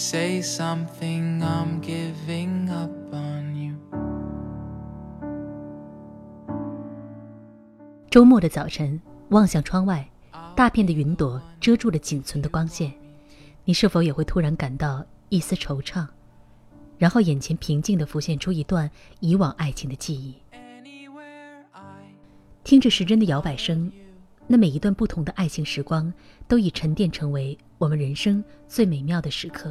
Say something, I'm giving up on you. 周末的早晨，望向窗外，大片的云朵遮住了仅存的光线。你是否也会突然感到一丝惆怅？然后眼前平静地浮现出一段以往爱情的记忆。听着时针的摇摆声，那每一段不同的爱情时光，都已沉淀成为我们人生最美妙的时刻。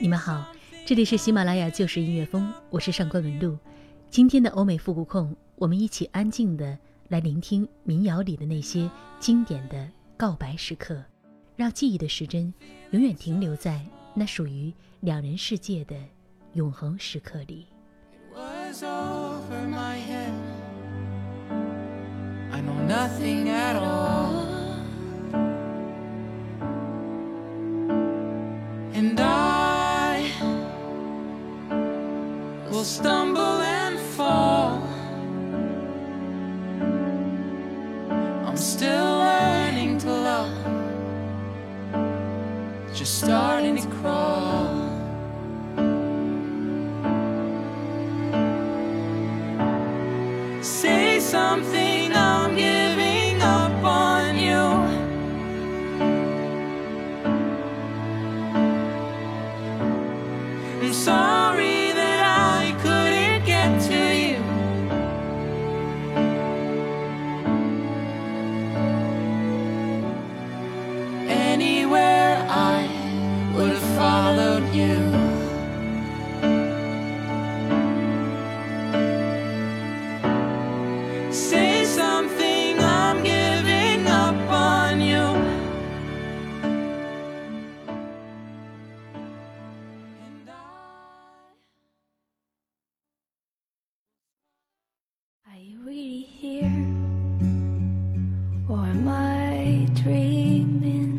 你们好，这里是喜马拉雅旧时音乐风，我是上官文露。今天的欧美复古控，我们一起安静的来聆听民谣里的那些经典的告白时刻，让记忆的时针永远停留在那属于两人世界的永恒时刻里。was over my head. I know nothing at all. And I stumble and fall. I'm still learning to love, just starting to crawl. Am I dreaming?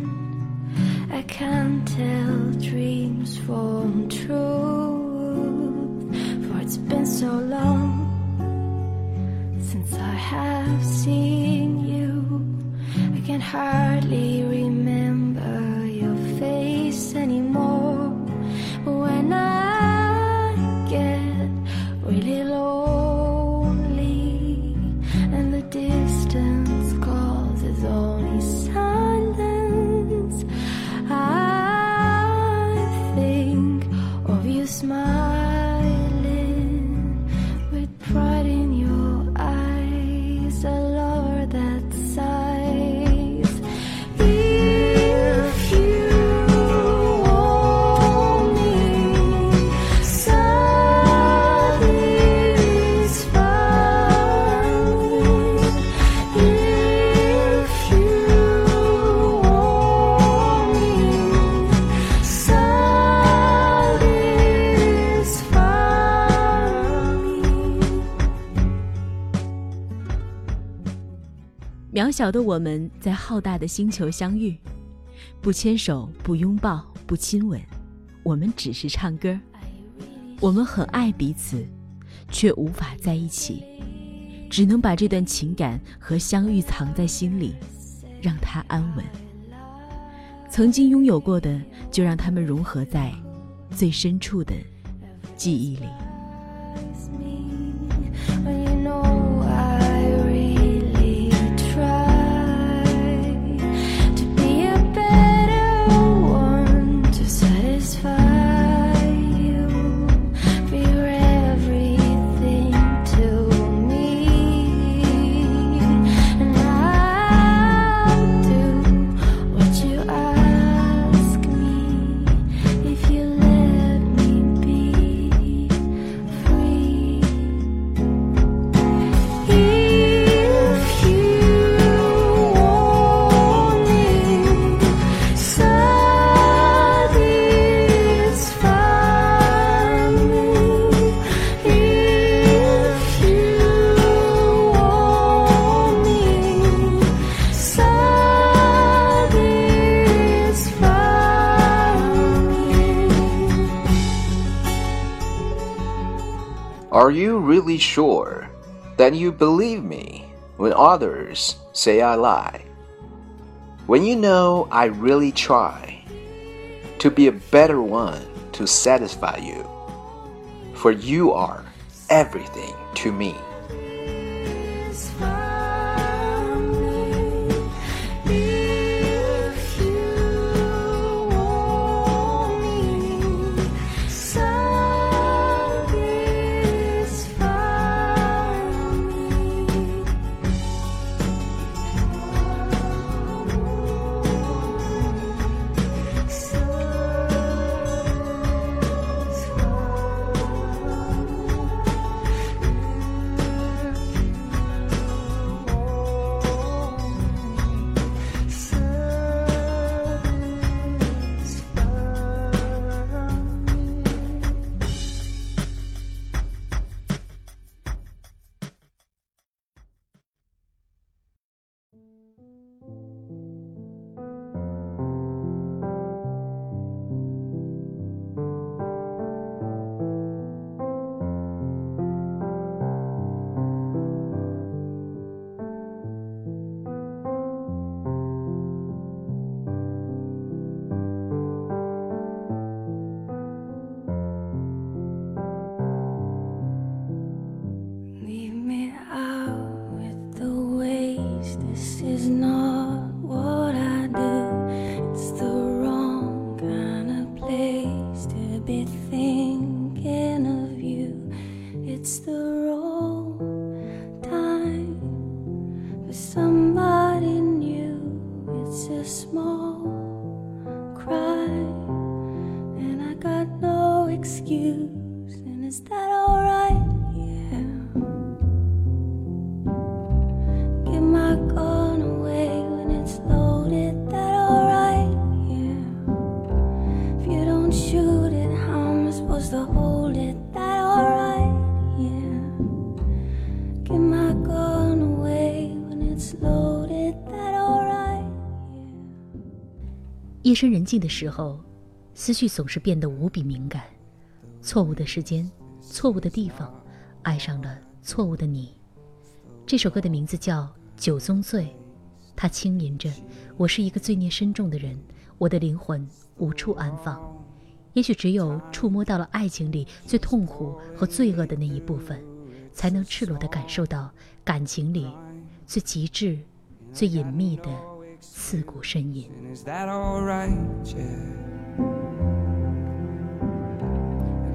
I can't tell dreams from truth. For it's been so long since I have seen you. I can hardly 小的我们在浩大的星球相遇，不牵手，不拥抱，不亲吻，我们只是唱歌。我们很爱彼此，却无法在一起，只能把这段情感和相遇藏在心里，让它安稳。曾经拥有过的，就让它们融合在最深处的记忆里。You really sure that you believe me when others say I lie? When you know I really try to be a better one to satisfy you, for you are everything to me. Small 夜深人静的时候，思绪总是变得无比敏感。错误的时间，错误的地方，爱上了错误的你。这首歌的名字叫《九宗罪》，它轻吟着：“我是一个罪孽深重的人，我的灵魂无处安放。也许只有触摸到了爱情里最痛苦和罪恶的那一部分，才能赤裸地感受到感情里最极致、最隐秘的刺骨呻吟。” And is that alright? Yeah.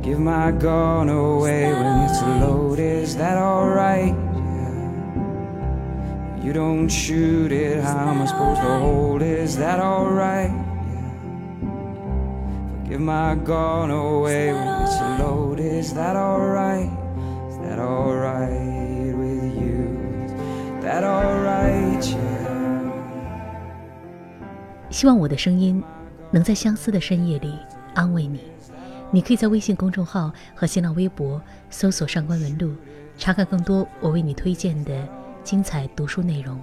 Give my gun away when it's loaded. Is that alright? Yeah. You don't shoot it, how am I supposed to hold it? Is that alright? Yeah. Give my gun away when it's loaded. Is that alright? Is that alright with you? Is that alright? 希望我的声音能在相思的深夜里安慰你。你可以在微信公众号和新浪微博搜索“上官文露”，查看更多我为你推荐的精彩读书内容。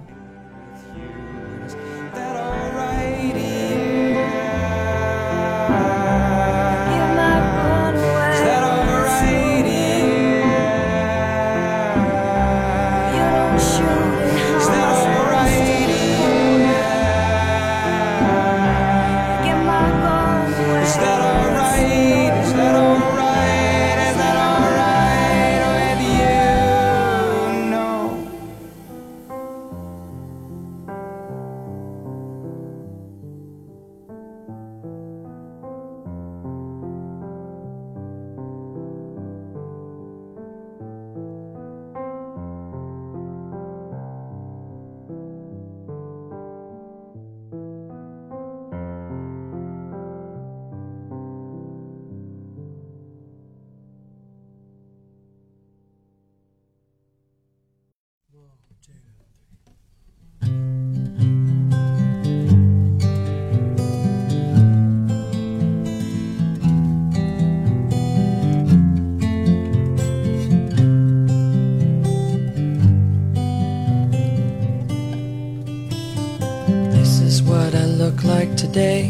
What I look like today.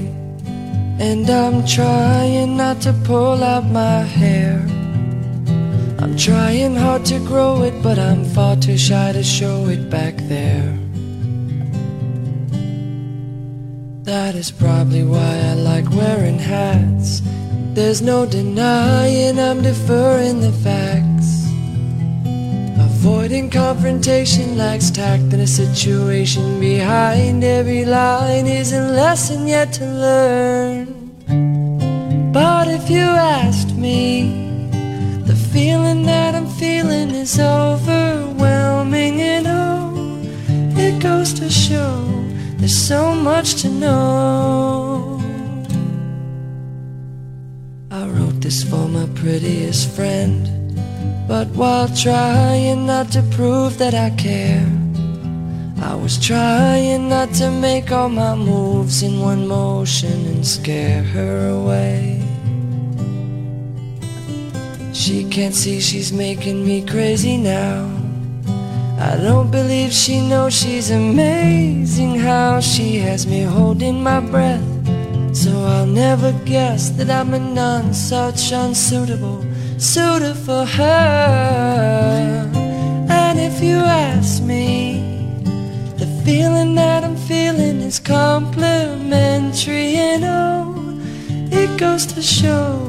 And I'm trying not to pull out my hair. I'm trying hard to grow it, but I'm far too shy to show it back there. That is probably why I like wearing hats. There's no denying I'm deferring the facts. Avoiding confrontation lacks tact in a situation. Behind every line is a lesson yet to learn. But if you asked me, the feeling that I'm feeling is overwhelming, and oh, it goes to show there's so much to know. I wrote this for my prettiest friend, but while trying not to prove that I care, I was trying not to make all my moves in one motion and scare her away. She can't see she's making me crazy now. I don't believe she knows she's amazing how she has me holding my breath. So I'll never guess that I'm a none such unsuitable suitor for her. And if you ask me, the feeling that I'm feeling is complimentary, and oh, it goes to show.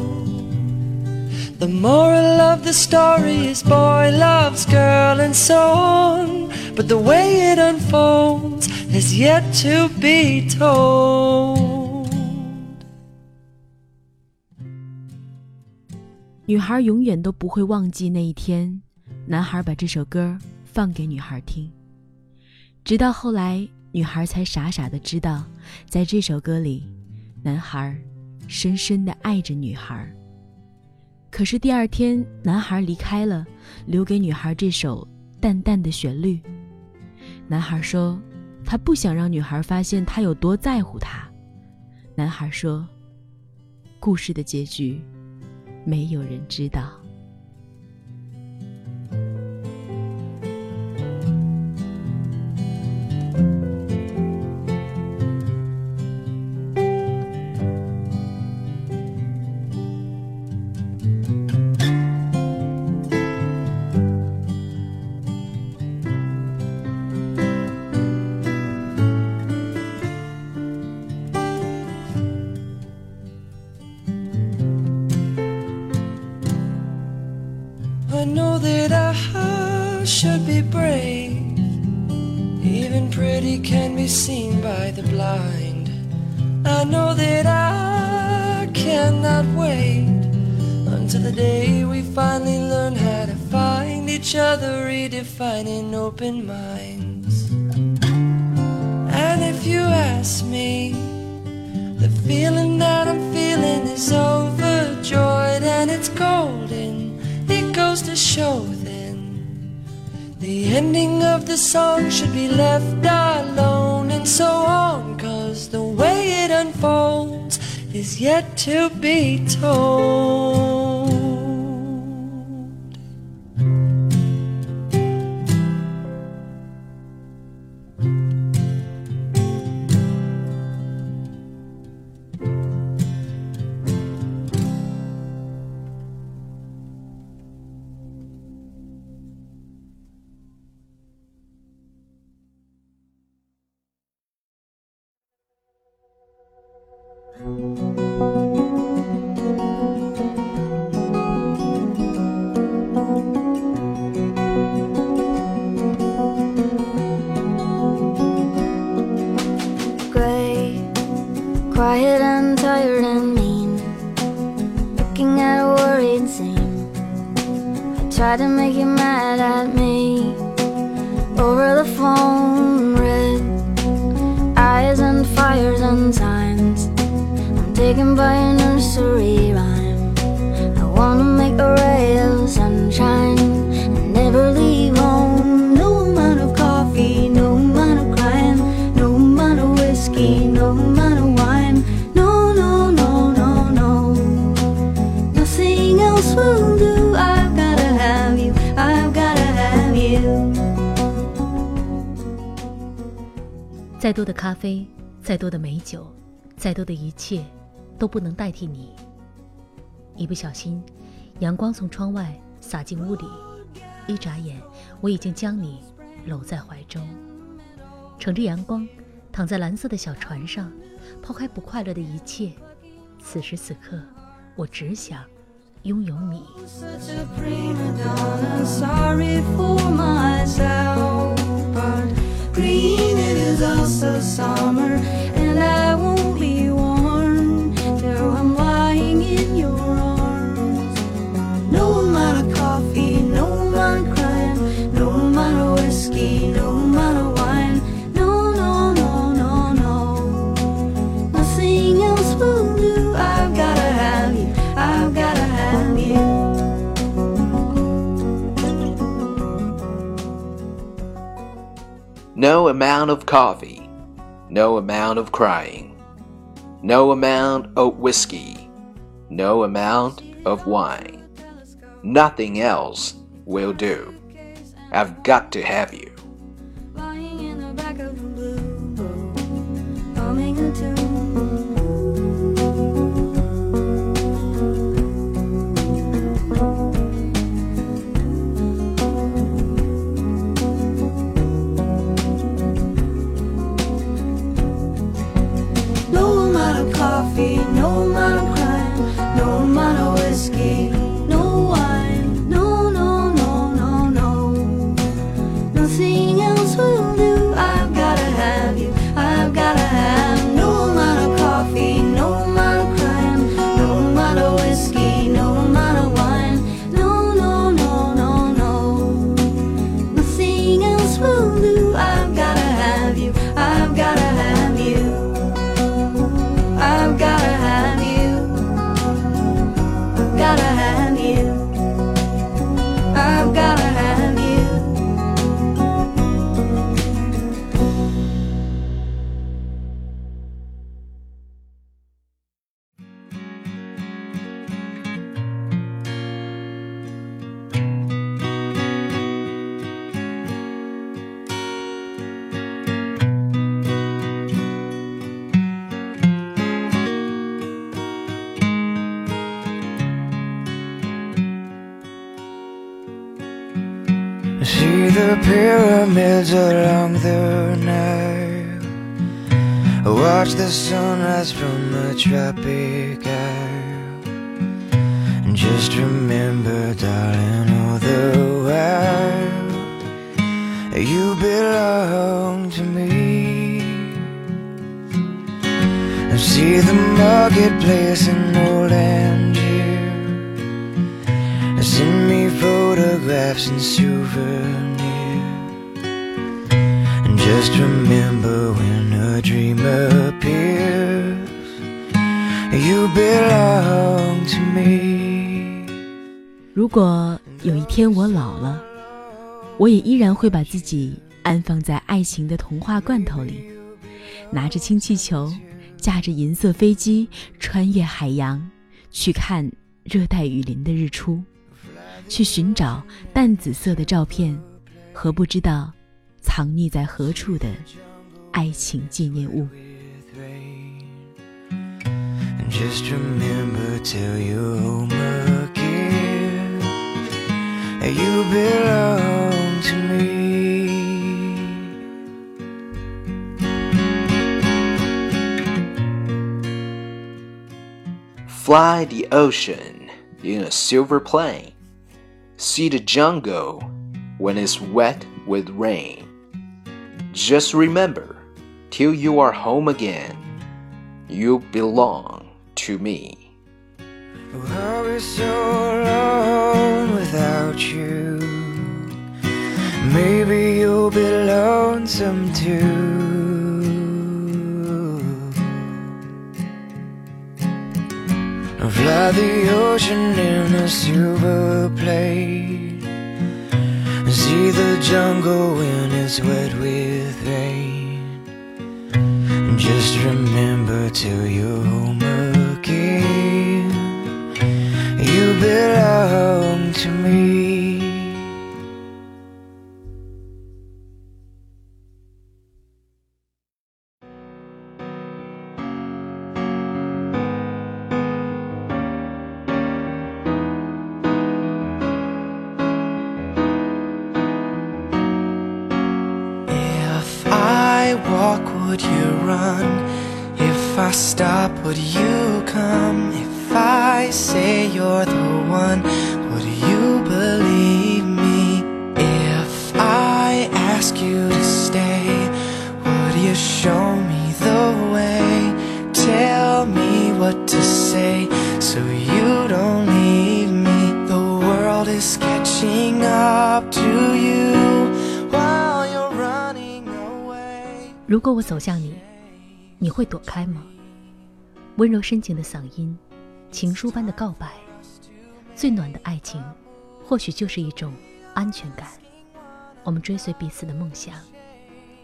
The moral of the story is boy loves girl and so on. But the way it unfolds has yet to be told. 女孩永远都不会忘记那一天，男孩把这首歌放给女孩听。直到后来，女孩才傻傻的知道，在这首歌里，男孩深深的爱着女孩。可是第二天，男孩离开了，留给女孩这首淡淡的旋律。男孩说，他不想让女孩发现他有多在乎她。男孩说，故事的结局，没有人知道。Even pretty can be seen by the blind. I know that I cannot wait until the day we finally learn how to find each other, redefining open minds. And if you ask me, the feeling that I'm feeling is overjoyed and it's golden. It goes to show the ending of the song should be left alone and so on. Cause the way it unfolds is yet to be told. 再多的咖啡，再多的美酒，再多的一切，都不能代替你。一不小心，阳光从窗外洒进屋里，一眨眼，我已经将你搂在怀中，乘着阳光，躺在蓝色的小船上，抛开不快乐的一切。此时此刻，我只想拥有你。Green it is also summer, and I won't No amount of coffee, no amount of crying, no amount of whiskey, no amount of wine. Nothing else will do. I've got to have you. The pyramids along the Nile. Watch the sunrise from the tropic isle. And just remember, darling, all the while you belong to me. And see the marketplace in old Algiers. Send me photographs and souvenirs. Just remember when a dream appears, you belong to me. 如果有一天我老了，我也依然会把自己安放在爱情的童话罐头里，拿着氢气球，驾着银色飞机，穿越海洋，去看热带雨林的日出，去寻找淡紫色的照片和不知道藏匿在何处的爱情纪念物。 And just remember till you're home again, you belong to me. Fly the ocean in a silver plane. See the jungle when it's wet with rain. Just remember, till you are home again, you belong to me. I'll so alone without you. Maybe you'll be lonesome too. I'll fly the ocean in a silver plane. See the jungle when it's wet with rain. Just remember till you're home again. You belong to me. would you come? If I say you're the one, would you believe me? If I ask you to stay, would you show me the way? Tell me what to say so you don't leave me. The world is catching up to you while you're running away. 如果我走向你，你会躲开吗？ 温柔深情的嗓音，情书般的告白，最暖的爱情，或许就是一种安全感。我们追随彼此的梦想，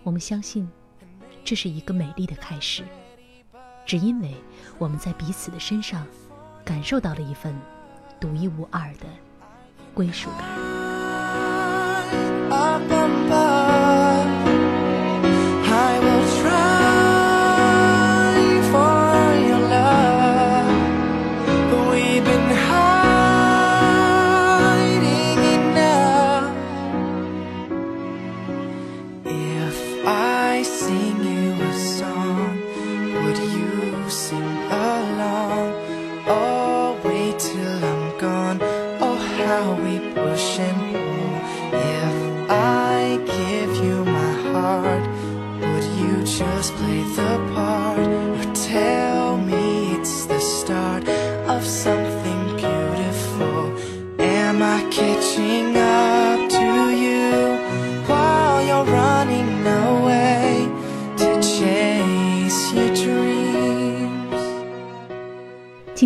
我们相信这是一个美丽的开始，只因为我们在彼此的身上感受到了一份独一无二的归属感。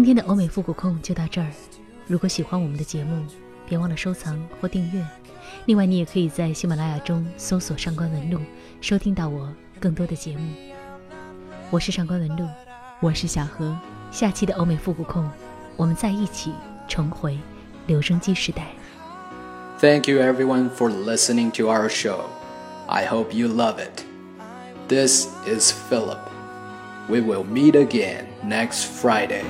天的欧美复古控就到这儿。如果喜欢我们的节目，别忘了收藏或订阅。另外，你也可以在喜马拉雅中搜索“上官文露”，收听到我更多的节目。我是上官文露，我是小何。下期的欧美复古控，我们再一起重回留声机时代。 Thank you everyone for listening to our show. I hope you love it. This is Philip. We will meet again next Friday.